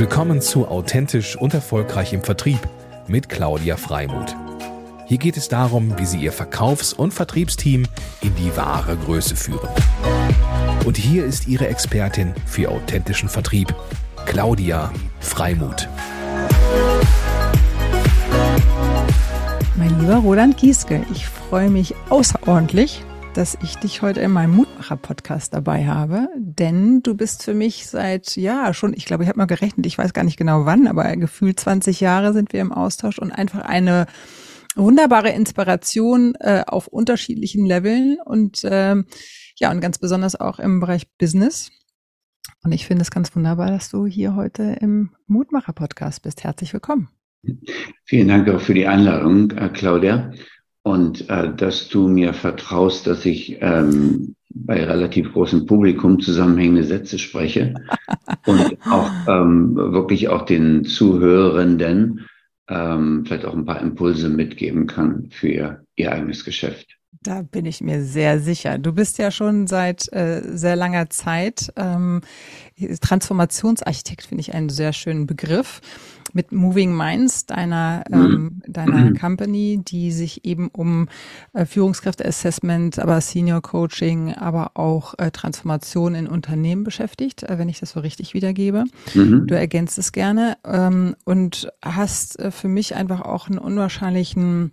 Willkommen zu Authentisch und Erfolgreich im Vertrieb mit Claudia Freimuth. Hier geht es darum, wie Sie Ihr Verkaufs- und Vertriebsteam in die wahre Größe führen. Und hier ist Ihre Expertin für authentischen Vertrieb, Claudia Freimuth. Mein lieber Roland Gieske, ich freue mich außerordentlich, dass ich dich heute in meinem Mutmacher-Podcast dabei habe, denn du bist für mich seit, ja, schon, ich glaube, ich habe mal gerechnet, ich weiß gar nicht genau wann, aber gefühlt 20 Jahre sind wir im Austausch und einfach eine wunderbare Inspiration äh, auf unterschiedlichen Leveln und ähm, ja, und ganz besonders auch im Bereich Business. Und ich finde es ganz wunderbar, dass du hier heute im Mutmacher-Podcast bist. Herzlich willkommen. Vielen Dank auch für die Einladung, äh, Claudia und äh, dass du mir vertraust, dass ich ähm, bei relativ großem Publikum zusammenhängende Sätze spreche und auch ähm, wirklich auch den Zuhörenden ähm, vielleicht auch ein paar Impulse mitgeben kann für ihr, ihr eigenes Geschäft. Da bin ich mir sehr sicher. Du bist ja schon seit äh, sehr langer Zeit ähm, Transformationsarchitekt, finde ich einen sehr schönen Begriff mit Moving Minds, deiner, mhm. ähm, deiner mhm. Company, die sich eben um äh, Führungskräfte-Assessment, aber Senior Coaching, aber auch äh, Transformation in Unternehmen beschäftigt, äh, wenn ich das so richtig wiedergebe. Mhm. Du ergänzt es gerne ähm, und hast äh, für mich einfach auch einen unwahrscheinlichen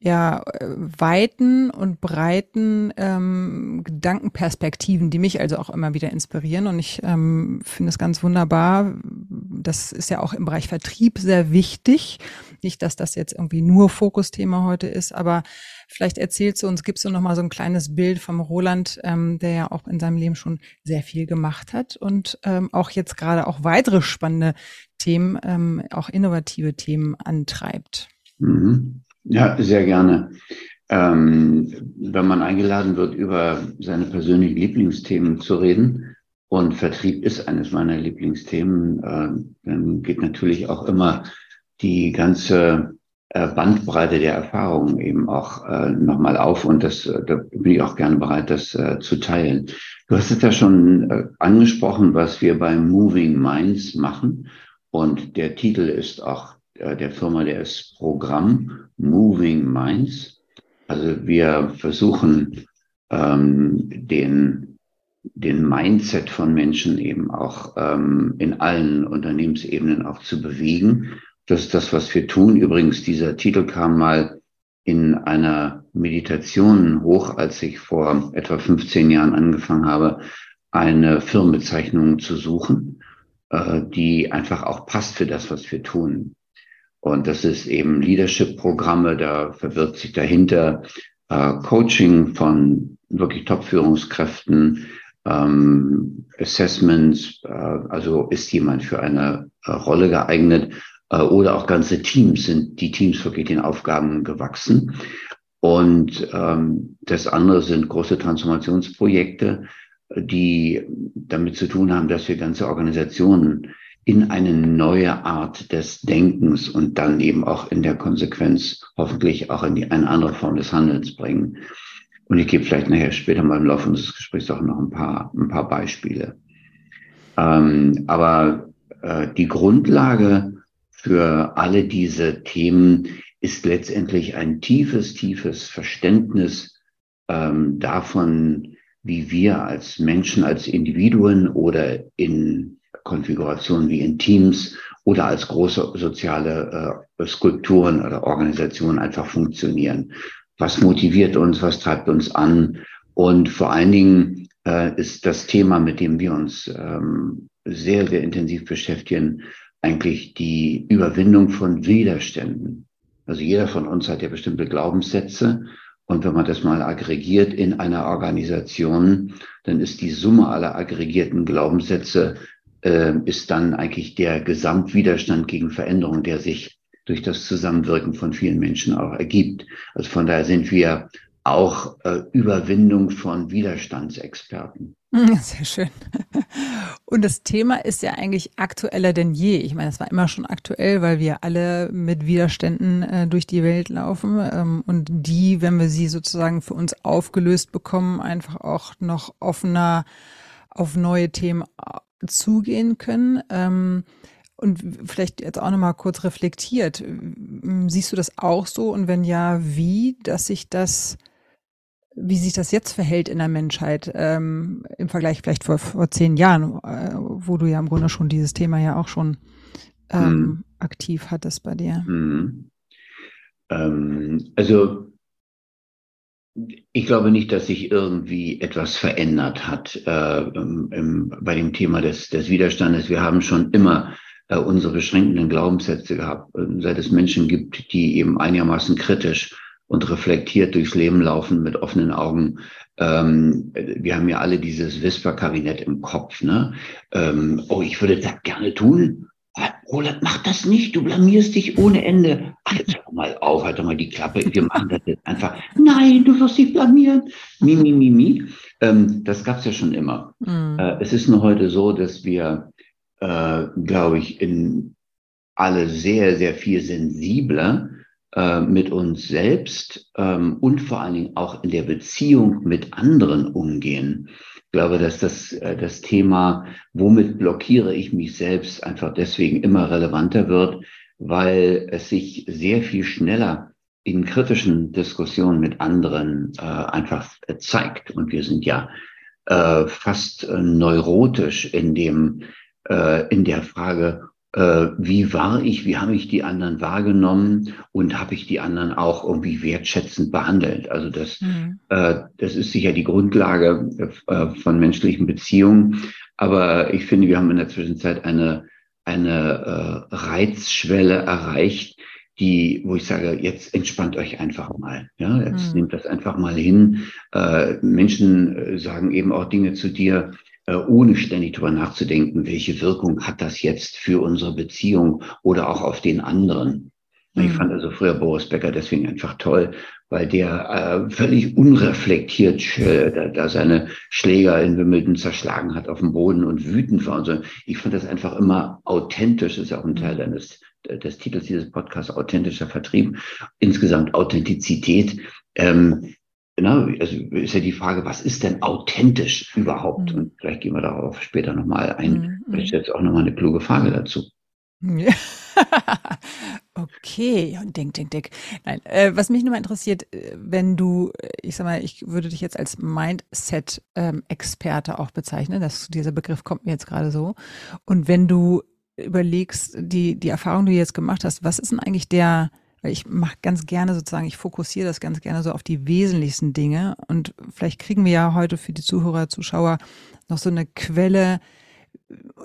ja, weiten und breiten ähm, Gedankenperspektiven, die mich also auch immer wieder inspirieren. Und ich ähm, finde es ganz wunderbar. Das ist ja auch im Bereich Vertrieb sehr wichtig. Nicht, dass das jetzt irgendwie nur Fokusthema heute ist, aber vielleicht erzählst du uns, gibst du noch mal so ein kleines Bild vom Roland, ähm, der ja auch in seinem Leben schon sehr viel gemacht hat und ähm, auch jetzt gerade auch weitere spannende Themen, ähm, auch innovative Themen antreibt. Mhm. Ja, sehr gerne. Ähm, wenn man eingeladen wird, über seine persönlichen Lieblingsthemen zu reden, und Vertrieb ist eines meiner Lieblingsthemen, äh, dann geht natürlich auch immer die ganze äh, Bandbreite der Erfahrungen eben auch äh, nochmal auf und das, äh, da bin ich auch gerne bereit, das äh, zu teilen. Du hast es ja schon äh, angesprochen, was wir beim Moving Minds machen und der Titel ist auch der Firma, der ist Programm Moving Minds. Also wir versuchen ähm, den, den Mindset von Menschen eben auch ähm, in allen Unternehmensebenen auch zu bewegen. Das ist das, was wir tun. Übrigens, dieser Titel kam mal in einer Meditation hoch, als ich vor etwa 15 Jahren angefangen habe, eine Firmenbezeichnung zu suchen, äh, die einfach auch passt für das, was wir tun. Und das ist eben Leadership-Programme, da verwirrt sich dahinter äh, Coaching von wirklich Top-Führungskräften, ähm, Assessments, äh, also ist jemand für eine äh, Rolle geeignet äh, oder auch ganze Teams sind die Teams wirklich den Aufgaben gewachsen. Und ähm, das andere sind große Transformationsprojekte, die damit zu tun haben, dass wir ganze Organisationen in eine neue Art des Denkens und dann eben auch in der Konsequenz hoffentlich auch in die, eine andere Form des Handelns bringen. Und ich gebe vielleicht nachher später mal im Laufe unseres Gesprächs auch noch ein paar, ein paar Beispiele. Ähm, aber äh, die Grundlage für alle diese Themen ist letztendlich ein tiefes, tiefes Verständnis ähm, davon, wie wir als Menschen, als Individuen oder in Konfiguration wie in Teams oder als große soziale äh, Skulpturen oder Organisationen einfach funktionieren. Was motiviert uns, was treibt uns an? Und vor allen Dingen äh, ist das Thema, mit dem wir uns ähm, sehr, sehr intensiv beschäftigen, eigentlich die Überwindung von Widerständen. Also jeder von uns hat ja bestimmte Glaubenssätze. Und wenn man das mal aggregiert in einer Organisation, dann ist die Summe aller aggregierten Glaubenssätze ist dann eigentlich der Gesamtwiderstand gegen Veränderung, der sich durch das Zusammenwirken von vielen Menschen auch ergibt. Also von daher sind wir auch äh, Überwindung von Widerstandsexperten. Sehr schön. Und das Thema ist ja eigentlich aktueller denn je. Ich meine, es war immer schon aktuell, weil wir alle mit Widerständen äh, durch die Welt laufen ähm, und die, wenn wir sie sozusagen für uns aufgelöst bekommen, einfach auch noch offener auf neue Themen zugehen können. Ähm, Und vielleicht jetzt auch nochmal kurz reflektiert. Siehst du das auch so? Und wenn ja, wie, dass sich das, wie sich das jetzt verhält in der Menschheit ähm, im Vergleich vielleicht vor, vor zehn Jahren, äh, wo du ja im Grunde schon dieses Thema ja auch schon ähm, hm. aktiv hattest bei dir? Hm. Ähm, also ich glaube nicht, dass sich irgendwie etwas verändert hat äh, im, bei dem Thema des, des Widerstandes. Wir haben schon immer äh, unsere beschränkenden Glaubenssätze gehabt, äh, seit es Menschen gibt, die eben einigermaßen kritisch und reflektiert durchs Leben laufen mit offenen Augen. Ähm, wir haben ja alle dieses Whisper-Kabinett im Kopf. Ne? Ähm, oh, ich würde das gerne tun. Roland, mach das nicht, du blamierst dich ohne Ende. Ach, jetzt hör mal auf, halt doch mal die Klappe, wir machen das jetzt einfach. Nein, du wirst dich blamieren. Mi, mi, mi, mi. Ähm, das gab's ja schon immer. Mhm. Äh, es ist nur heute so, dass wir, äh, glaube ich, in alle sehr, sehr viel sensibler äh, mit uns selbst ähm, und vor allen Dingen auch in der Beziehung mit anderen umgehen. Ich glaube, dass das, äh, das Thema, womit blockiere ich mich selbst, einfach deswegen immer relevanter wird, weil es sich sehr viel schneller in kritischen Diskussionen mit anderen äh, einfach zeigt. Und wir sind ja äh, fast äh, neurotisch in dem, äh, in der Frage, äh, wie war ich, wie habe ich die anderen wahrgenommen und habe ich die anderen auch irgendwie wertschätzend behandelt. Also das, mhm. äh, das ist sicher die Grundlage äh, von menschlichen Beziehungen. Aber ich finde, wir haben in der Zwischenzeit eine, eine äh, Reizschwelle erreicht, die, wo ich sage, jetzt entspannt euch einfach mal. Ja, jetzt mhm. nehmt das einfach mal hin. Äh, Menschen sagen eben auch Dinge zu dir, ohne ständig darüber nachzudenken, welche Wirkung hat das jetzt für unsere Beziehung oder auch auf den anderen. Ich fand also früher Boris Becker deswegen einfach toll, weil der äh, völlig unreflektiert äh, da, da seine Schläger in Wimbledon zerschlagen hat auf dem Boden und wütend war und so. Ich fand das einfach immer authentisch, das ist ja auch ein Teil mhm. deines des Titels dieses Podcasts, authentischer Vertrieb, insgesamt Authentizität. Ähm, Genau, also ist ja die Frage, was ist denn authentisch überhaupt? Mhm. Und vielleicht gehen wir darauf später nochmal ein. Mhm. Vielleicht jetzt auch nochmal eine kluge Frage dazu. Ja. okay, und denk, denk, denk. Nein, äh, was mich nur mal interessiert, äh, wenn du, ich sag mal, ich würde dich jetzt als Mindset-Experte ähm, auch bezeichnen, das, dieser Begriff kommt mir jetzt gerade so. Und wenn du überlegst, die, die Erfahrung, die du jetzt gemacht hast, was ist denn eigentlich der, ich mache ganz gerne sozusagen, ich fokussiere das ganz gerne so auf die wesentlichsten Dinge. Und vielleicht kriegen wir ja heute für die Zuhörer, Zuschauer noch so eine Quelle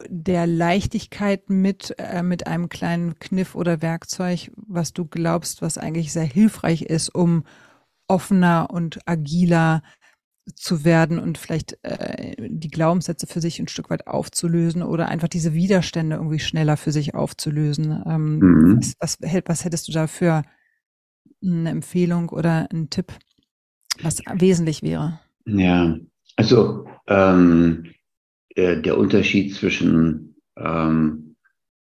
der Leichtigkeit mit, äh, mit einem kleinen Kniff oder Werkzeug, was du glaubst, was eigentlich sehr hilfreich ist, um offener und agiler zu werden und vielleicht äh, die Glaubenssätze für sich ein Stück weit aufzulösen oder einfach diese Widerstände irgendwie schneller für sich aufzulösen. Ähm, mhm. was, was, was hättest du da für eine Empfehlung oder einen Tipp, was wesentlich wäre? Ja, also ähm, äh, der Unterschied zwischen ähm,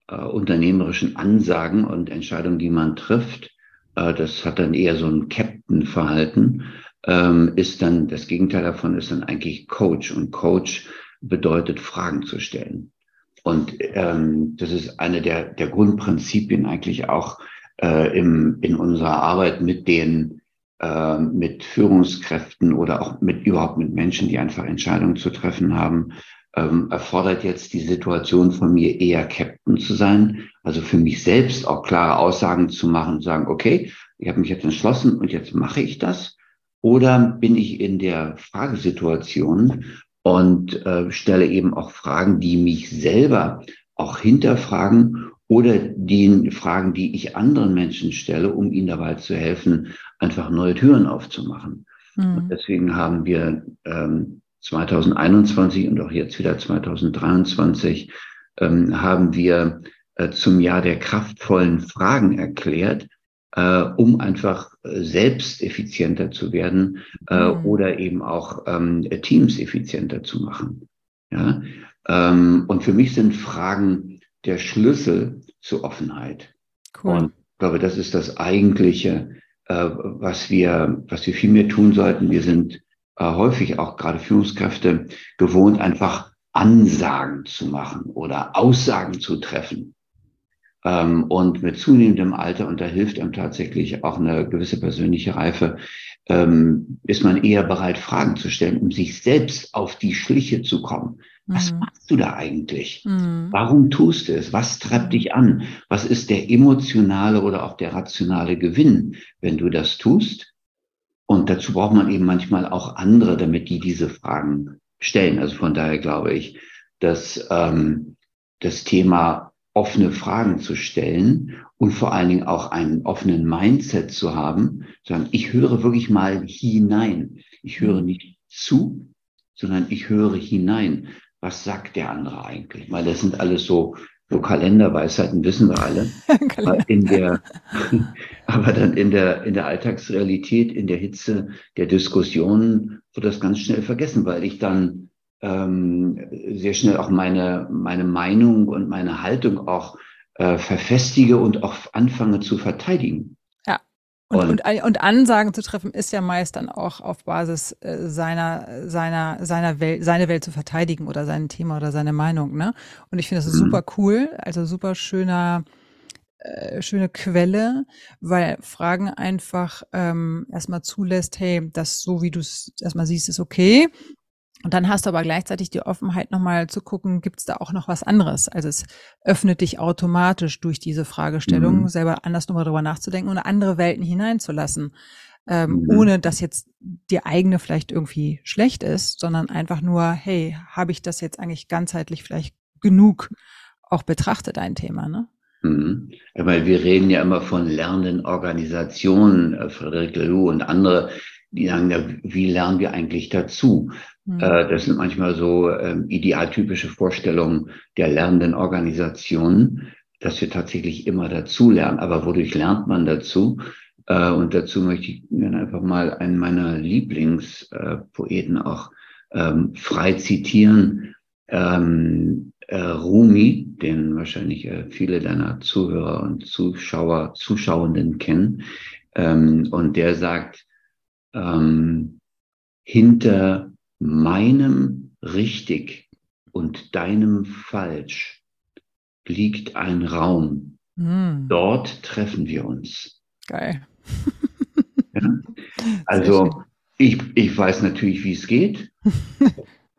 äh, unternehmerischen Ansagen und Entscheidungen, die man trifft, äh, das hat dann eher so ein Captain-Verhalten ähm, ist dann, das Gegenteil davon ist dann eigentlich Coach. Und Coach bedeutet, Fragen zu stellen. Und ähm, das ist eine der, der Grundprinzipien eigentlich auch äh, im, in unserer Arbeit mit den äh, mit Führungskräften oder auch mit überhaupt mit Menschen, die einfach Entscheidungen zu treffen haben, ähm, erfordert jetzt die Situation von mir eher Captain zu sein, also für mich selbst auch klare Aussagen zu machen, sagen, okay, ich habe mich jetzt entschlossen und jetzt mache ich das. Oder bin ich in der Fragesituation und äh, stelle eben auch Fragen, die mich selber auch hinterfragen oder die Fragen, die ich anderen Menschen stelle, um ihnen dabei zu helfen, einfach neue Türen aufzumachen. Mhm. Und deswegen haben wir ähm, 2021 und auch jetzt wieder 2023 ähm, haben wir äh, zum Jahr der kraftvollen Fragen erklärt, äh, um einfach äh, selbst effizienter zu werden äh, mhm. oder eben auch ähm, Teams effizienter zu machen. Ja? Ähm, und für mich sind Fragen der Schlüssel zur Offenheit. Cool. Und ich glaube, das ist das eigentliche, äh, was wir, was wir viel mehr tun sollten. Wir sind äh, häufig auch gerade Führungskräfte gewohnt, einfach Ansagen zu machen oder Aussagen zu treffen. Ähm, und mit zunehmendem Alter, und da hilft einem tatsächlich auch eine gewisse persönliche Reife, ähm, ist man eher bereit, Fragen zu stellen, um sich selbst auf die Schliche zu kommen. Was mhm. machst du da eigentlich? Mhm. Warum tust du es? Was treibt dich an? Was ist der emotionale oder auch der rationale Gewinn, wenn du das tust? Und dazu braucht man eben manchmal auch andere, damit die diese Fragen stellen. Also von daher glaube ich, dass ähm, das Thema offene Fragen zu stellen und vor allen Dingen auch einen offenen Mindset zu haben, sagen, ich höre wirklich mal hinein. Ich höre mhm. nicht zu, sondern ich höre hinein. Was sagt der andere eigentlich? Weil das sind alles so, so Kalenderweisheiten, wissen wir alle. aber, in der, aber dann in der, in der Alltagsrealität, in der Hitze der Diskussionen wird das ganz schnell vergessen, weil ich dann ähm, sehr schnell auch meine, meine Meinung und meine Haltung auch äh, verfestige und auch anfange zu verteidigen. Ja. Und, und, und, und Ansagen zu treffen ist ja meist dann auch auf Basis äh, seiner, seiner, seiner Welt, seine Welt zu verteidigen oder sein Thema oder seine Meinung, ne? Und ich finde das mhm. super cool, also super schöner, äh, schöne Quelle, weil Fragen einfach ähm, erstmal zulässt, hey, das so wie du es erstmal siehst, ist okay. Und dann hast du aber gleichzeitig die Offenheit, nochmal zu gucken, gibt es da auch noch was anderes? Also es öffnet dich automatisch durch diese Fragestellung, mhm. selber anders nochmal drüber nachzudenken und andere Welten hineinzulassen. Ähm, mhm. Ohne dass jetzt die eigene vielleicht irgendwie schlecht ist, sondern einfach nur, hey, habe ich das jetzt eigentlich ganzheitlich vielleicht genug auch betrachtet, ein Thema, ne? Mhm. Weil wir reden ja immer von lernenden Organisationen, äh, Frederik Laloux und andere, die sagen, ja, wie lernen wir eigentlich dazu? Mhm. Äh, das sind manchmal so ähm, idealtypische Vorstellungen der lernenden Organisationen, dass wir tatsächlich immer dazu lernen. Aber wodurch lernt man dazu? Äh, und dazu möchte ich dann einfach mal einen meiner Lieblingspoeten auch ähm, frei zitieren. Ähm, äh, Rumi, den wahrscheinlich viele deiner Zuhörer und Zuschauer, Zuschauenden kennen. und der sagt, hinter meinem richtig und deinem falsch liegt ein Raum. Mm. Dort treffen wir uns. Geil. ja? Also ich, ich weiß natürlich, wie es geht.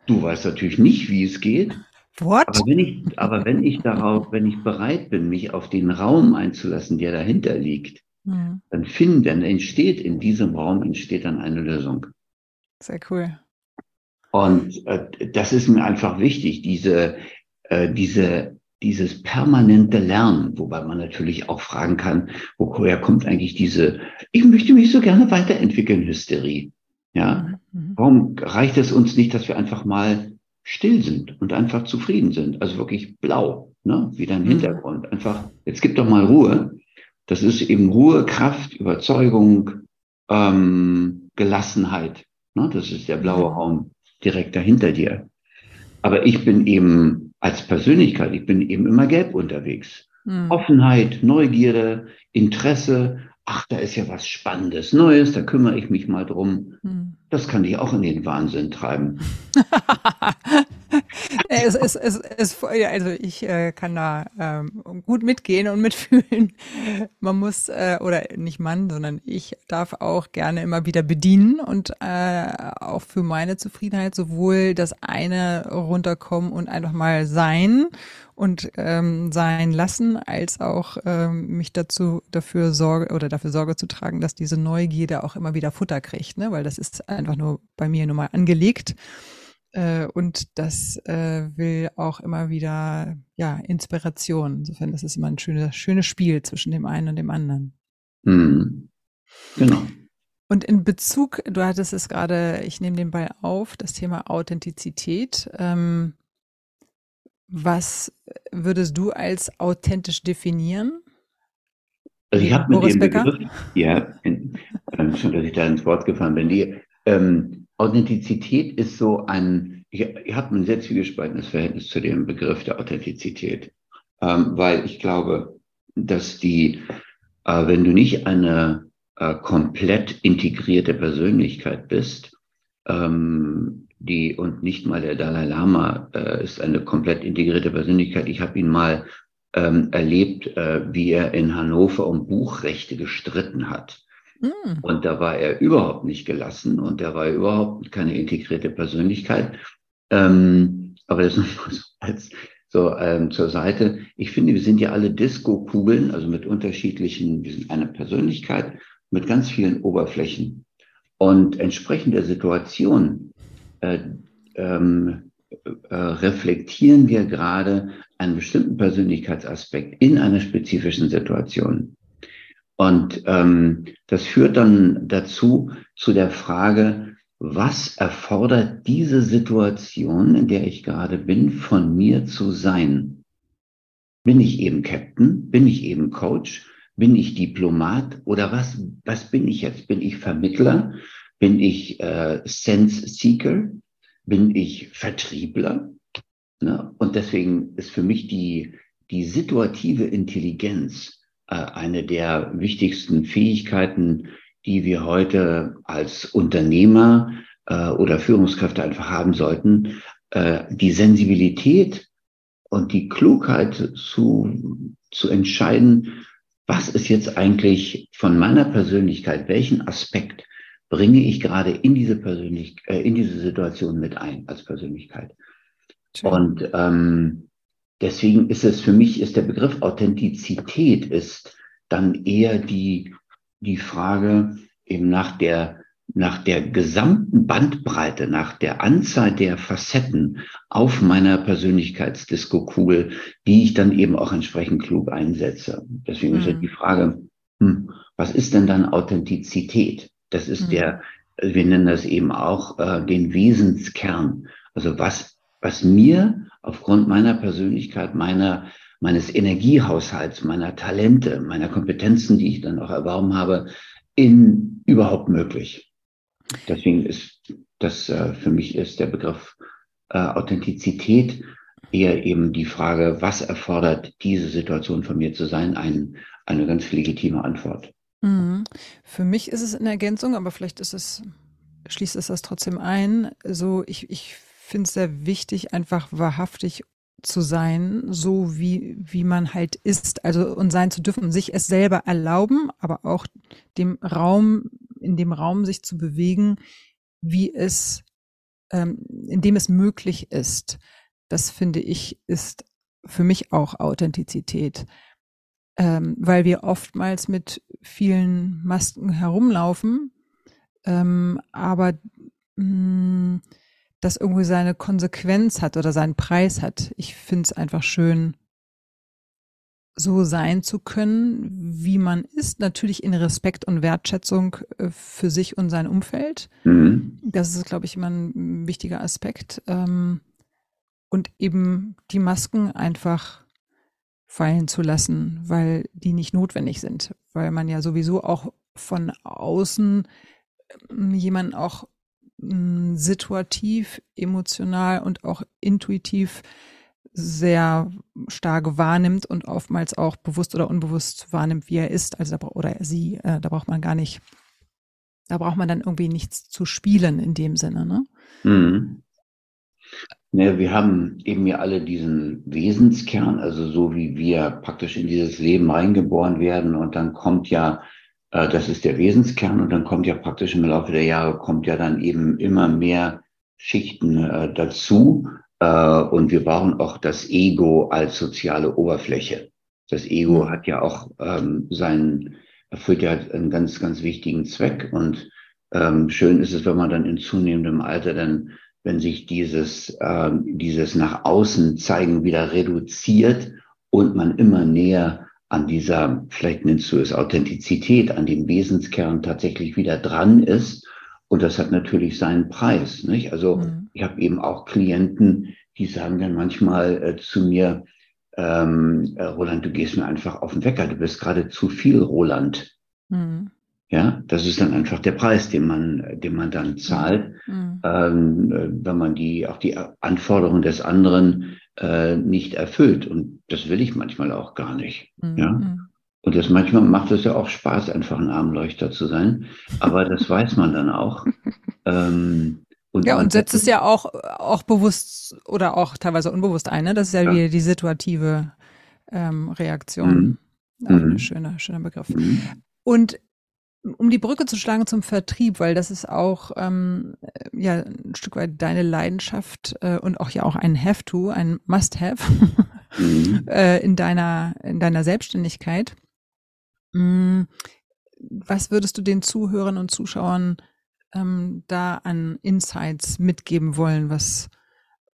Du weißt natürlich nicht, wie es geht. What? Aber wenn ich, aber wenn ich darauf, wenn ich bereit bin, mich auf den Raum einzulassen, der dahinter liegt, mhm. dann finden, dann entsteht in diesem Raum entsteht dann eine Lösung. Sehr cool. Und äh, das ist mir einfach wichtig, diese, äh, diese, dieses permanente Lernen, wobei man natürlich auch fragen kann, woher kommt eigentlich diese, ich möchte mich so gerne weiterentwickeln, Hysterie. Ja, mhm. mhm. warum reicht es uns nicht, dass wir einfach mal still sind und einfach zufrieden sind? Also wirklich blau, ne? Wieder im mhm. Hintergrund. Einfach, jetzt gibt doch mal Ruhe. Das ist eben Ruhe, Kraft, Überzeugung, ähm, Gelassenheit. Ne? Das ist der blaue. Raum direkt dahinter dir. Aber ich bin eben als Persönlichkeit, ich bin eben immer gelb unterwegs. Mhm. Offenheit, Neugierde, Interesse. Ach, da ist ja was Spannendes, Neues, da kümmere ich mich mal drum. Mhm. Das kann dich auch in den Wahnsinn treiben. es, es, es, es, also ich äh, kann da ähm, gut mitgehen und mitfühlen. Man muss, äh, oder nicht man, sondern ich darf auch gerne immer wieder bedienen und äh, auch für meine Zufriedenheit sowohl das eine runterkommen und einfach mal sein und ähm, sein lassen, als auch ähm, mich dazu dafür Sorge oder dafür Sorge zu tragen, dass diese Neugierde auch immer wieder Futter kriegt, ne? weil das ist einfach nur bei mir nun mal angelegt. Äh, und das äh, will auch immer wieder ja Inspiration. Insofern, das ist immer ein schönes, schönes Spiel zwischen dem einen und dem anderen. Mhm. Genau. Und in Bezug, du hattest es gerade, ich nehme den Ball auf, das Thema Authentizität. Ähm, was würdest du als authentisch definieren? Also ich habe mit Boris dem Begriff, ja, in, äh, schon, dass ich da ins Wort gefallen bin, die ähm, Authentizität ist so ein, ich, ich habe ein sehr zwiegespaltenes Verhältnis zu dem Begriff der Authentizität, ähm, weil ich glaube, dass die, äh, wenn du nicht eine äh, komplett integrierte Persönlichkeit bist, ähm, die und nicht mal der Dalai Lama äh, ist eine komplett integrierte Persönlichkeit. Ich habe ihn mal ähm, erlebt, äh, wie er in Hannover um Buchrechte gestritten hat. Mm. Und da war er überhaupt nicht gelassen und da war überhaupt keine integrierte Persönlichkeit. Ähm, aber das nochmal so als so ähm, zur Seite. Ich finde, wir sind ja alle Disco-Kugeln, also mit unterschiedlichen, wir sind eine Persönlichkeit mit ganz vielen Oberflächen. Und entsprechend der Situation äh, ähm, äh, reflektieren wir gerade einen bestimmten Persönlichkeitsaspekt in einer spezifischen Situation. Und ähm, das führt dann dazu, zu der Frage, was erfordert diese Situation, in der ich gerade bin, von mir zu sein? Bin ich eben Captain? Bin ich eben Coach? Bin ich Diplomat? Oder was, was bin ich jetzt? Bin ich Vermittler? Bin ich äh, Sense Seeker? Bin ich Vertriebler? Ne? Und deswegen ist für mich die, die situative Intelligenz eine der wichtigsten Fähigkeiten, die wir heute als Unternehmer äh, oder Führungskräfte einfach haben sollten, äh, die Sensibilität und die Klugheit zu, zu entscheiden, was ist jetzt eigentlich von meiner Persönlichkeit, welchen Aspekt bringe ich gerade in diese Persönlich äh, in diese Situation mit ein als Persönlichkeit. Und ähm, deswegen ist es für mich ist der Begriff Authentizität ist dann eher die die Frage eben nach der, nach der gesamten Bandbreite, nach der Anzahl der Facetten auf meiner Persönlichkeitsdisco-Kugel, die ich dann eben auch entsprechend klug einsetze. Deswegen mhm. ist ja die Frage, hm, was ist denn dann Authentizität? Das ist mhm. der, wir nennen das eben auch äh, den Wesenskern. Also was, was mir aufgrund meiner Persönlichkeit, meiner meines Energiehaushalts, meiner Talente, meiner Kompetenzen, die ich dann auch erworben habe, in überhaupt möglich. Deswegen ist das äh, für mich ist der Begriff äh, Authentizität eher eben die Frage, was erfordert diese Situation von mir zu sein, ein, eine ganz legitime Antwort. Mhm. Für mich ist es in Ergänzung, aber vielleicht ist es, schließt es das trotzdem ein. So, ich, ich finde es sehr wichtig, einfach wahrhaftig zu sein, so wie, wie man halt ist, also und sein zu dürfen, sich es selber erlauben, aber auch dem Raum, in dem Raum sich zu bewegen, wie es, ähm, in dem es möglich ist. Das finde ich, ist für mich auch Authentizität. Ähm, weil wir oftmals mit vielen Masken herumlaufen, ähm, aber mh, mm, das irgendwie seine Konsequenz hat oder seinen Preis hat. Ich finde es einfach schön, so sein zu können, wie man ist, natürlich in Respekt und Wertschätzung äh, für sich und sein Umfeld. Mhm. Das ist, glaube ich, immer ein wichtiger Aspekt. Ähm, und eben die Masken einfach fallen zu lassen, weil die nicht notwendig sind, weil man ja sowieso auch von außen ähm, jemanden auch situativ, emotional und auch intuitiv sehr stark wahrnimmt und oftmals auch bewusst oder unbewusst wahrnimmt, wie er ist, also da, oder sie, äh, da braucht man gar nicht, da braucht man dann irgendwie nichts zu spielen in dem Sinne, ne? Mhm. Ja, wir haben eben ja alle diesen Wesenskern, also so wie wir praktisch in dieses Leben reingeboren werden und dann kommt ja das ist der Wesenskern und dann kommt ja praktisch im Laufe der Jahre kommt ja dann eben immer mehr Schichten äh, dazu äh, und wir brauchen auch das Ego als soziale Oberfläche. Das Ego mhm. hat ja auch ähm, seinen, erfüllt ja einen ganz, ganz wichtigen Zweck und ähm, schön ist es, wenn man dann in zunehmendem Alter dann, wenn sich dieses, ähm, dieses nach außen zeigen wieder reduziert und man immer näher an dieser, vielleicht nennst du es Authentizität, an dem Wesenskern tatsächlich wieder dran ist. Und das hat natürlich seinen Preis. Nicht? Also mhm. ich habe eben auch Klienten, die sagen dann manchmal äh, zu mir, ähm, äh, Roland, du gehst mir einfach auf den Wecker, du bist gerade zu viel Roland. Mhm. Ja, das ist dann einfach der Preis, den man, den man dann zahlt, mhm. ähm, äh, wenn man die auch die Anforderungen des anderen äh, nicht erfüllt. Und das will ich manchmal auch gar nicht. Mhm. Ja. Und das manchmal macht es ja auch Spaß, einfach ein Armleuchter zu sein. Aber das weiß man dann auch. Ähm, und ja, und setzt es ja auch, auch bewusst oder auch teilweise unbewusst ein. Ne? Das ist ja, ja. wieder die situative ähm, Reaktion. Mhm. Auch ein mhm. schöner, schöner Begriff. Mhm. Und um die Brücke zu schlagen zum Vertrieb, weil das ist auch ähm, ja ein Stück weit deine Leidenschaft äh, und auch ja auch ein Have-to, ein Must-have mhm. äh, in deiner in deiner Selbstständigkeit. Mhm. Was würdest du den Zuhörern und Zuschauern ähm, da an Insights mitgeben wollen, was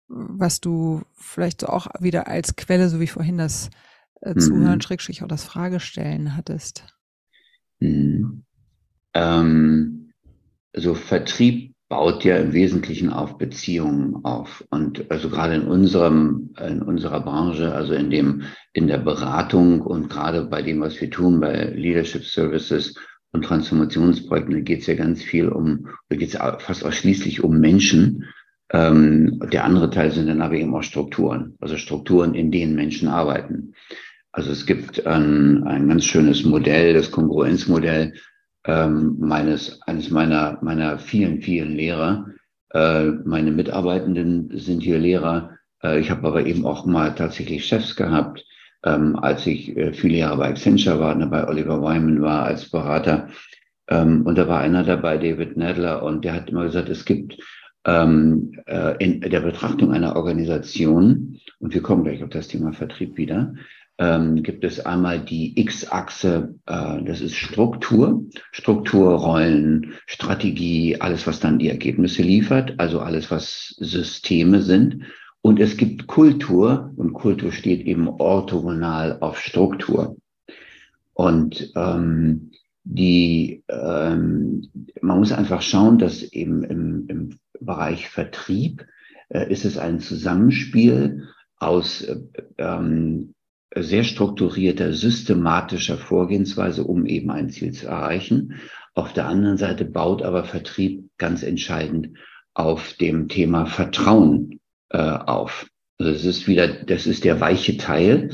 was du vielleicht so auch wieder als Quelle, so wie vorhin das äh, mhm. Zuhören, Schrägstrich auch das Fragestellen hattest? Mhm. Ähm, also Vertrieb baut ja im Wesentlichen auf Beziehungen auf. Und also gerade in unserem, in unserer Branche, also in dem, in der Beratung und gerade bei dem, was wir tun, bei Leadership Services und Transformationsprojekten, da geht es ja ganz viel um, da geht es fast ausschließlich um Menschen. Ähm, der andere Teil sind dann aber eben auch Strukturen, also Strukturen, in denen Menschen arbeiten. Also es gibt ein, ein ganz schönes Modell, das Kongruenzmodell, ähm, meines, eines meiner, meiner vielen, vielen Lehrer. Äh, meine Mitarbeitenden sind hier Lehrer. Äh, ich habe aber eben auch mal tatsächlich Chefs gehabt, ähm, als ich äh, viele Jahre bei Accenture war, ne, bei Oliver Wyman war als Berater. Ähm, und da war einer dabei, David Nadler, und der hat immer gesagt, es gibt ähm, äh, in der Betrachtung einer Organisation, und wir kommen gleich auf das Thema Vertrieb wieder, ähm, gibt es einmal die X-Achse, äh, das ist Struktur, Struktur, Rollen, Strategie, alles, was dann die Ergebnisse liefert, also alles, was Systeme sind. Und es gibt Kultur und Kultur steht eben orthogonal auf Struktur. Und ähm, die, ähm, man muss einfach schauen, dass eben im, im Bereich Vertrieb äh, ist es ein Zusammenspiel aus äh, ähm, sehr strukturierter, systematischer Vorgehensweise, um eben ein Ziel zu erreichen. Auf der anderen Seite baut aber Vertrieb ganz entscheidend auf dem Thema Vertrauen äh, auf. Also das ist wieder, das ist der weiche Teil.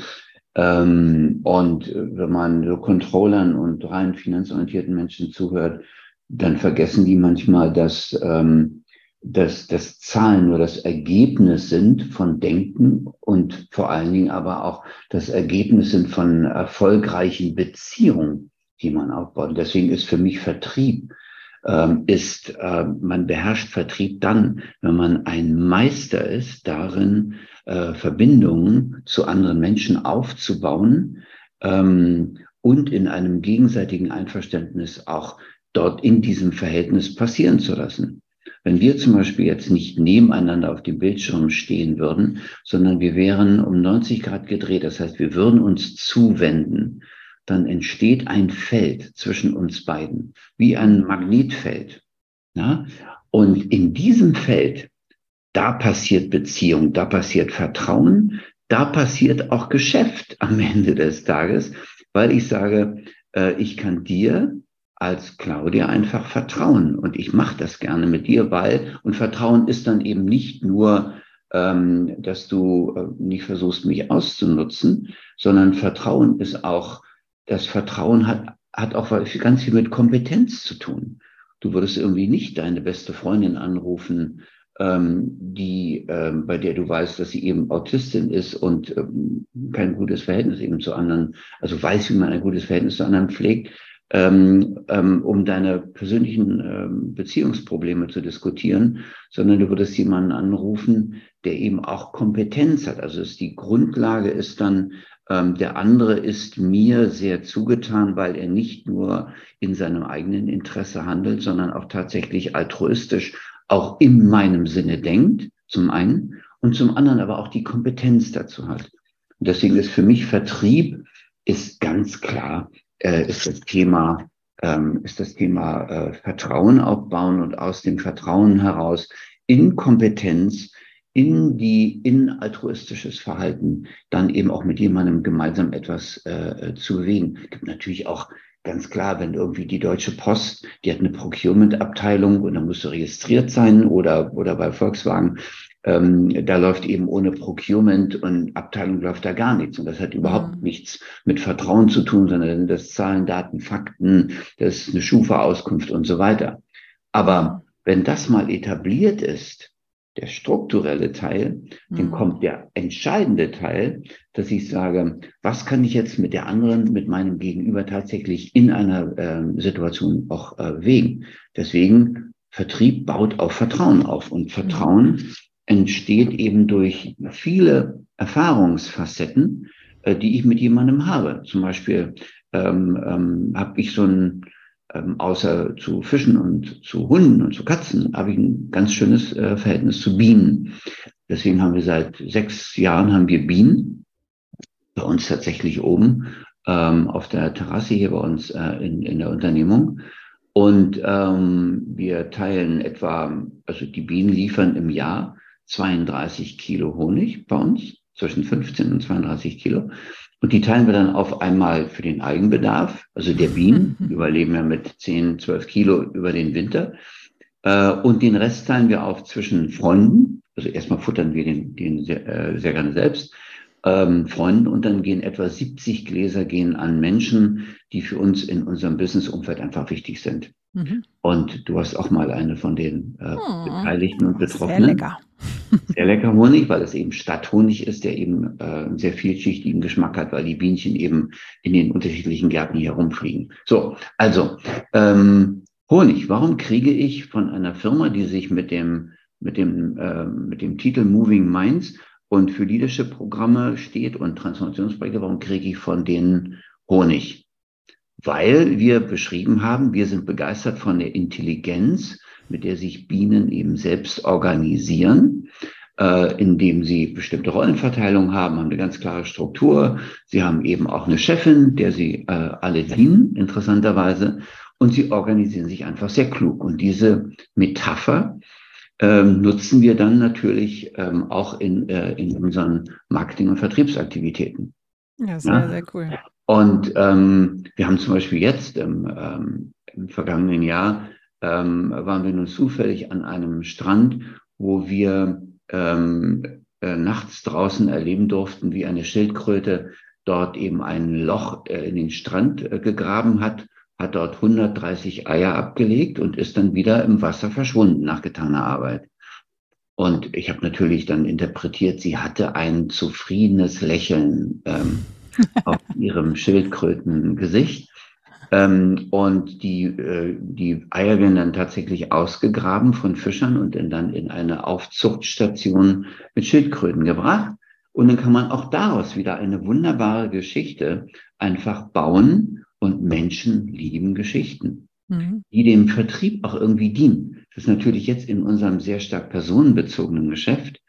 Ähm, und wenn man so Controllern und rein finanzorientierten Menschen zuhört, dann vergessen die manchmal, dass ähm, dass das Zahlen nur das Ergebnis sind von Denken und vor allen Dingen aber auch das Ergebnis sind von erfolgreichen Beziehungen, die man aufbaut. Und deswegen ist für mich Vertrieb ähm, ist, äh, man beherrscht Vertrieb dann, wenn man ein Meister ist, darin äh, Verbindungen zu anderen Menschen aufzubauen ähm, und in einem gegenseitigen Einverständnis auch dort in diesem Verhältnis passieren zu lassen. Wenn wir zum Beispiel jetzt nicht nebeneinander auf dem Bildschirm stehen würden, sondern wir wären um 90 Grad gedreht, das heißt, wir würden uns zuwenden, dann entsteht ein Feld zwischen uns beiden, wie ein Magnetfeld. Ja? Und in diesem Feld, da passiert Beziehung, da passiert Vertrauen, da passiert auch Geschäft am Ende des Tages, weil ich sage, äh, ich kann dir als Claudia einfach vertrauen. Und ich mache das gerne mit dir, weil, und Vertrauen ist dann eben nicht nur, ähm, dass du äh, nicht versuchst, mich auszunutzen, sondern Vertrauen ist auch, das Vertrauen hat, hat auch ganz viel mit Kompetenz zu tun. Du würdest irgendwie nicht deine beste Freundin anrufen, ähm, die, ähm, bei der du weißt, dass sie eben Autistin ist und ähm, kein gutes Verhältnis eben zu anderen, also weiß, wie man ein gutes Verhältnis zu anderen pflegt, ähm, ähm, um deine persönlichen ähm, Beziehungsprobleme zu diskutieren, sondern du würdest jemanden anrufen, der eben auch Kompetenz hat. Also ist die Grundlage ist dann, ähm, der andere ist mir sehr zugetan, weil er nicht nur in seinem eigenen Interesse handelt, sondern auch tatsächlich altruistisch, auch in meinem Sinne denkt, zum einen, und zum anderen aber auch die Kompetenz dazu hat. Und deswegen ist für mich Vertrieb ist ganz klar äh, ist das Thema, ähm, ist das Thema äh, Vertrauen aufbauen und aus dem Vertrauen heraus in Kompetenz, in die, in altruistisches Verhalten, dann eben auch mit jemandem gemeinsam etwas äh, zu bewegen. Gibt natürlich auch ganz klar, wenn irgendwie die Deutsche Post, die hat eine Procurement-Abteilung und dann musst du registriert sein oder, oder bei Volkswagen, ähm, da läuft eben ohne Procurement und Abteilung läuft da gar nichts. Und das hat überhaupt mhm. nichts mit Vertrauen zu tun, sondern das Zahlen, Daten, Fakten, das ist eine Schufa-Auskunft und so weiter. Aber wenn das mal etabliert ist, der strukturelle Teil, mhm. dann kommt der entscheidende Teil, dass ich sage, was kann ich jetzt mit der anderen, mit meinem Gegenüber tatsächlich in einer äh, Situation auch äh, wegen. Deswegen Vertrieb baut auf Vertrauen auf und Vertrauen entsteht eben durch viele Erfahrungsfacetten, äh, die ich mit jemandem habe. Zum Beispiel ähm, ähm, habe ich so ein ähm, außer zu Fischen und zu Hunden und zu Katzen, habe ich ein ganz schönes äh, Verhältnis zu Bienen. Deswegen haben wir seit sechs Jahren haben wir Bienen bei uns tatsächlich oben ähm, auf der Terrasse hier bei uns äh, in, in der Unternehmung. Und ähm, wir teilen etwa, also die Bienen liefern im Jahr 32 Kilo Honig bei uns, zwischen 15 und 32 Kilo. Und die teilen wir dann auf einmal für den Eigenbedarf. Also der Bienen überleben ja mit 10, 12 Kilo über den Winter. Äh, und den Rest teilen wir auf zwischen Freunden. Also erstmal futtern wir den, den sehr, äh, sehr gerne selbst. Ähm, Freunden und dann gehen etwa 70 Gläser gehen an Menschen, die für uns in unserem Businessumfeld einfach wichtig sind. Mhm. Und du hast auch mal eine von den äh, oh, Beteiligten und Betroffenen. Sehr lecker. Sehr lecker Honig, weil es eben Stadthonig ist, der eben äh, einen sehr vielschichtigen Geschmack hat, weil die Bienchen eben in den unterschiedlichen Gärten hier rumfliegen. So, also ähm, Honig. Warum kriege ich von einer Firma, die sich mit dem mit dem äh, mit dem Titel Moving Minds und für Leadership-Programme steht und Transformationsprojekte, warum kriege ich von denen Honig? Weil wir beschrieben haben, wir sind begeistert von der Intelligenz, mit der sich Bienen eben selbst organisieren, äh, indem sie bestimmte Rollenverteilung haben, haben eine ganz klare Struktur. Sie haben eben auch eine Chefin, der sie äh, alle dienen, interessanterweise. Und sie organisieren sich einfach sehr klug. Und diese Metapher ähm, nutzen wir dann natürlich ähm, auch in, äh, in unseren Marketing- und Vertriebsaktivitäten. Ja, sehr, ja? sehr cool. Und ähm, wir haben zum Beispiel jetzt im, ähm, im vergangenen Jahr ähm, waren wir nun zufällig an einem Strand, wo wir ähm, äh, nachts draußen erleben durften, wie eine Schildkröte dort eben ein Loch äh, in den Strand äh, gegraben hat, hat dort 130 Eier abgelegt und ist dann wieder im Wasser verschwunden nach getaner Arbeit. Und ich habe natürlich dann interpretiert, sie hatte ein zufriedenes Lächeln. Ähm, auf ihrem Schildkrötengesicht. Ähm, und die, äh, die Eier werden dann tatsächlich ausgegraben von Fischern und dann in eine Aufzuchtstation mit Schildkröten gebracht. Und dann kann man auch daraus wieder eine wunderbare Geschichte einfach bauen und Menschen lieben Geschichten, mhm. die dem Vertrieb auch irgendwie dienen. Das ist natürlich jetzt in unserem sehr stark personenbezogenen Geschäft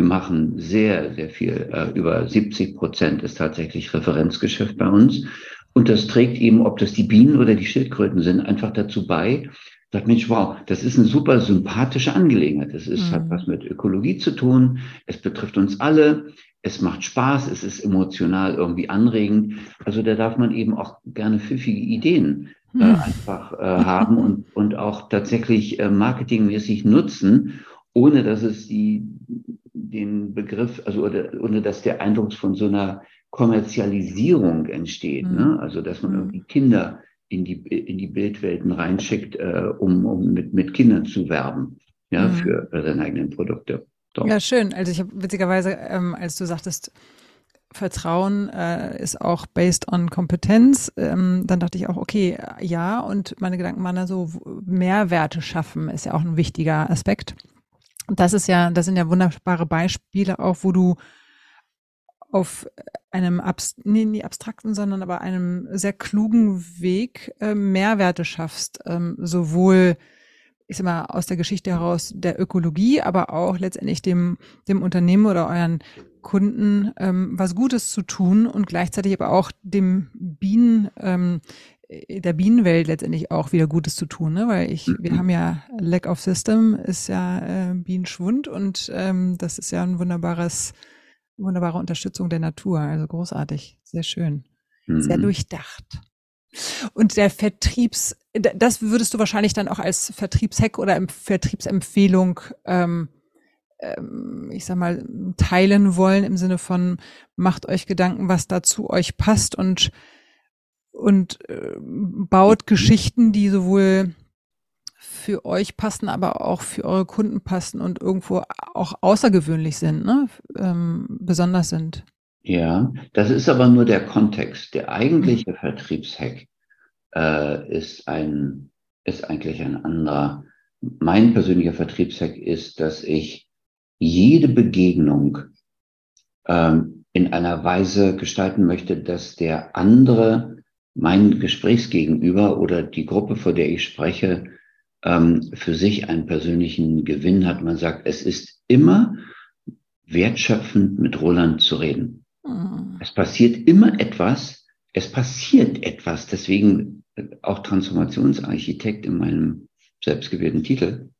wir machen sehr, sehr viel. Äh, über 70 Prozent ist tatsächlich Referenzgeschäft bei uns. Und das trägt eben, ob das die Bienen oder die Schildkröten sind, einfach dazu bei, sagt, Mensch, wow, das ist eine super sympathische Angelegenheit. Das ist, mhm. hat was mit Ökologie zu tun. Es betrifft uns alle. Es macht Spaß. Es ist emotional irgendwie anregend. Also da darf man eben auch gerne pfiffige Ideen äh, mhm. einfach äh, haben und, und auch tatsächlich äh, marketingmäßig nutzen, ohne dass es die den Begriff, also oder, ohne dass der Eindruck von so einer Kommerzialisierung entsteht. Mhm. Ne? Also dass man mhm. irgendwie Kinder in die, in die Bildwelten reinschickt, äh, um, um mit, mit Kindern zu werben, ja, mhm. für, für seine eigenen Produkte. Doch. Ja, schön. Also ich habe witzigerweise, ähm, als du sagtest, Vertrauen äh, ist auch based on Kompetenz. Ähm, dann dachte ich auch, okay, ja, und meine Gedanken waren da so, Mehrwerte schaffen ist ja auch ein wichtiger Aspekt das ist ja, das sind ja wunderbare Beispiele auch, wo du auf einem Abs nee, nie abstrakten, sondern aber einem sehr klugen Weg äh, Mehrwerte schaffst, ähm, sowohl ich sag mal aus der Geschichte heraus der Ökologie, aber auch letztendlich dem dem Unternehmen oder euren Kunden ähm, was Gutes zu tun und gleichzeitig aber auch dem Bienen ähm, äh, der Bienenwelt letztendlich auch wieder Gutes zu tun, ne? weil ich, wir mhm. haben ja Lack of System ist ja äh, Bienenschwund und ähm, das ist ja ein wunderbares, wunderbare Unterstützung der Natur. Also großartig, sehr schön, mhm. sehr durchdacht. Und der Vertriebs, das würdest du wahrscheinlich dann auch als Vertriebshack oder Vertriebsempfehlung, ähm, ähm, ich sag mal, teilen wollen im Sinne von macht euch Gedanken, was dazu euch passt und und äh, baut Geschichten, die sowohl für euch passen, aber auch für eure Kunden passen und irgendwo auch außergewöhnlich sind, ne? ähm, besonders sind. Ja, das ist aber nur der Kontext. Der eigentliche mhm. Vertriebshack äh, ist ein, ist eigentlich ein anderer. Mein persönlicher Vertriebshack ist, dass ich jede Begegnung ähm, in einer Weise gestalten möchte, dass der andere, mein Gesprächsgegenüber oder die Gruppe, vor der ich spreche, ähm, für sich einen persönlichen Gewinn hat. Man sagt, es ist immer wertschöpfend mit Roland zu reden. Mhm. Es passiert immer etwas, es passiert etwas, deswegen auch Transformationsarchitekt in meinem selbstgewählten Titel.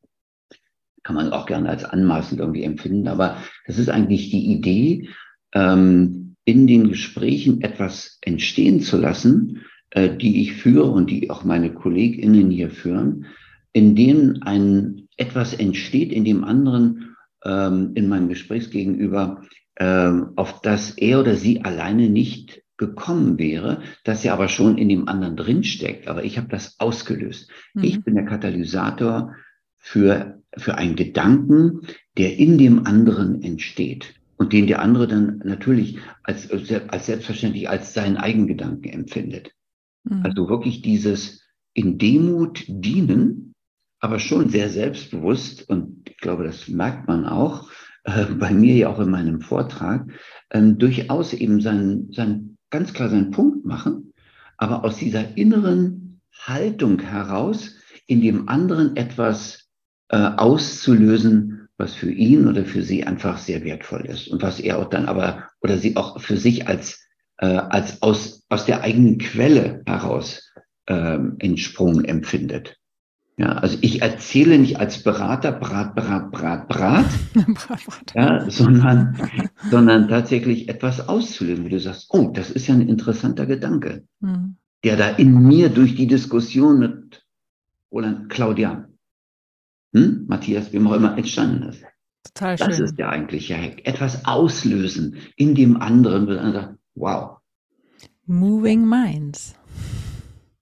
Kann man auch gerne als anmaßend irgendwie empfinden, aber das ist eigentlich die Idee, ähm, in den Gesprächen etwas entstehen zu lassen, äh, die ich führe und die auch meine KollegInnen hier führen, in denen ein etwas entsteht, in dem anderen ähm, in meinem Gesprächsgegenüber, ähm, auf das er oder sie alleine nicht gekommen wäre, das ja aber schon in dem anderen drinsteckt. Aber ich habe das ausgelöst. Mhm. Ich bin der Katalysator für, für einen Gedanken, der in dem anderen entsteht und den der andere dann natürlich als, als selbstverständlich als seinen Eigengedanken empfindet. Mhm. Also wirklich dieses in Demut dienen, aber schon sehr selbstbewusst und ich glaube, das merkt man auch äh, bei mir ja auch in meinem Vortrag, ähm, durchaus eben sein, sein, ganz klar seinen Punkt machen, aber aus dieser inneren Haltung heraus in dem anderen etwas äh, auszulösen, was für ihn oder für sie einfach sehr wertvoll ist und was er auch dann aber oder sie auch für sich als äh, als aus aus der eigenen Quelle heraus ähm, entsprungen empfindet. Ja, also ich erzähle nicht als Berater Brat, Brat, Brat, Brat, ja, sondern, sondern tatsächlich etwas auszulösen, wie du sagst, oh, das ist ja ein interessanter Gedanke, mhm. der da in mir durch die Diskussion mit Roland Claudia, hm, Matthias, wie auch immer entstanden ist. Total schön. Das ist der eigentliche Hack. Etwas auslösen in dem anderen, wo man sagt, wow. Moving Minds.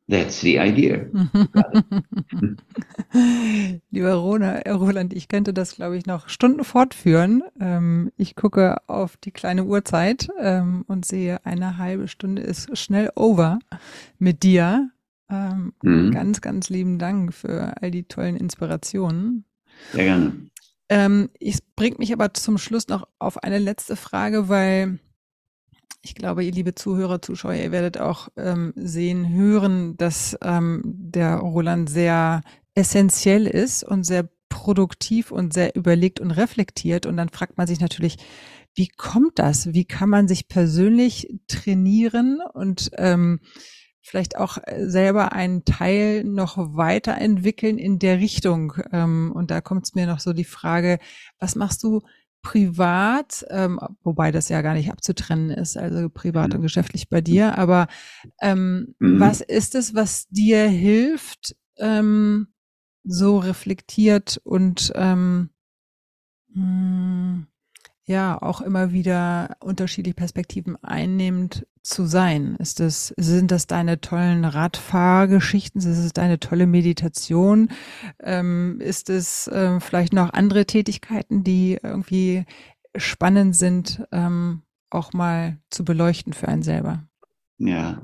That's the idea. Lieber Roland, ich könnte das, glaube ich, noch Stunden fortführen. Ähm, ich gucke auf die kleine Uhrzeit ähm, und sehe, eine halbe Stunde ist schnell over mit dir. Ähm, mhm. Ganz, ganz lieben Dank für all die tollen Inspirationen. Sehr gerne. Ähm, es bringt mich aber zum Schluss noch auf eine letzte Frage, weil ich glaube, ihr liebe Zuhörer, Zuschauer, ihr werdet auch ähm, sehen, hören, dass ähm, der Roland sehr essentiell ist und sehr produktiv und sehr überlegt und reflektiert. Und dann fragt man sich natürlich, wie kommt das? Wie kann man sich persönlich trainieren und ähm, vielleicht auch selber einen Teil noch weiterentwickeln in der Richtung? Ähm, und da kommt es mir noch so die Frage, was machst du privat, ähm, wobei das ja gar nicht abzutrennen ist, also privat und geschäftlich bei dir, aber ähm, mhm. was ist es, was dir hilft, ähm, so reflektiert und ähm, mh, hm, ja auch immer wieder unterschiedliche Perspektiven einnehmend zu sein? Ist das, sind das deine tollen Radfahrgeschichten? Ist es deine tolle Meditation? Ähm, ist es äh, vielleicht noch andere Tätigkeiten, die irgendwie spannend sind, ähm, auch mal zu beleuchten für einen selber? Ja,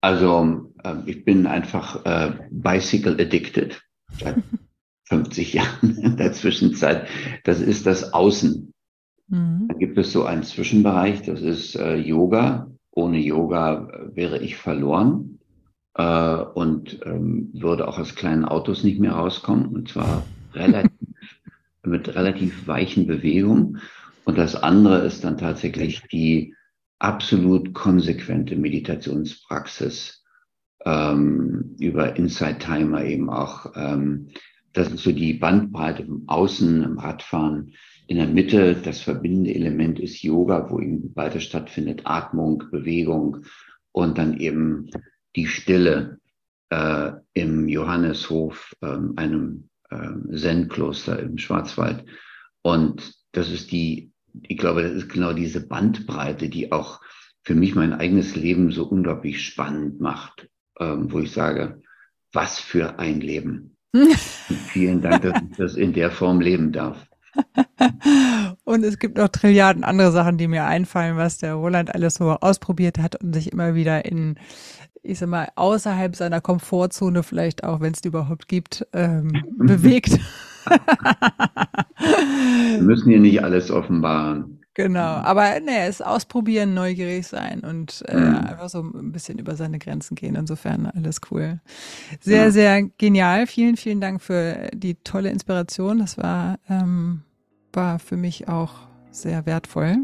also äh, ich bin einfach äh, bicycle addicted seit 50 Jahren in der Zwischenzeit. Das ist das Außen. Mhm. Dann gibt es so einen Zwischenbereich, das ist äh, Yoga. Ohne Yoga äh, wäre ich verloren äh, und ähm, würde auch aus kleinen Autos nicht mehr rauskommen. Und zwar relativ, mit relativ weichen Bewegungen. Und das andere ist dann tatsächlich die absolut konsequente Meditationspraxis ähm, über Inside Timer eben auch. Ähm, das ist so die Bandbreite im Außen, im Radfahren, in der Mitte das verbindende Element ist Yoga, wo eben weiter stattfindet, Atmung, Bewegung und dann eben die Stille äh, im Johanneshof, äh, einem äh, Zen-Kloster im Schwarzwald. Und das ist die, ich glaube, das ist genau diese Bandbreite, die auch für mich mein eigenes Leben so unglaublich spannend macht, ähm, wo ich sage, was für ein Leben. vielen Dank, dass ich das in der Form leben darf. Und es gibt noch Trilliarden andere Sachen, die mir einfallen, was der Roland alles so ausprobiert hat und sich immer wieder in, ich sag mal, außerhalb seiner Komfortzone vielleicht auch, wenn es die überhaupt gibt, ähm, bewegt. Wir müssen hier nicht alles offenbaren. Genau, aber ne, es ausprobieren, neugierig sein und äh, mhm. einfach so ein bisschen über seine Grenzen gehen. Insofern alles cool. Sehr, ja. sehr genial. Vielen, vielen Dank für die tolle Inspiration. Das war, ähm, war für mich auch sehr wertvoll.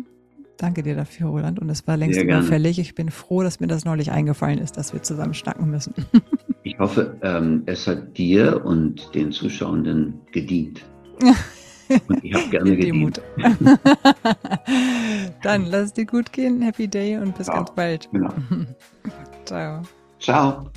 Danke dir dafür, Roland. Und es war längst überfällig. Ich bin froh, dass mir das neulich eingefallen ist, dass wir zusammen schnacken müssen. ich hoffe, ähm, es hat dir und den Zuschauenden gedient. Und ich habe gerne gedient. Dann lass es dir gut gehen. Happy Day und bis Ciao. ganz bald. Genau. Ciao. Ciao.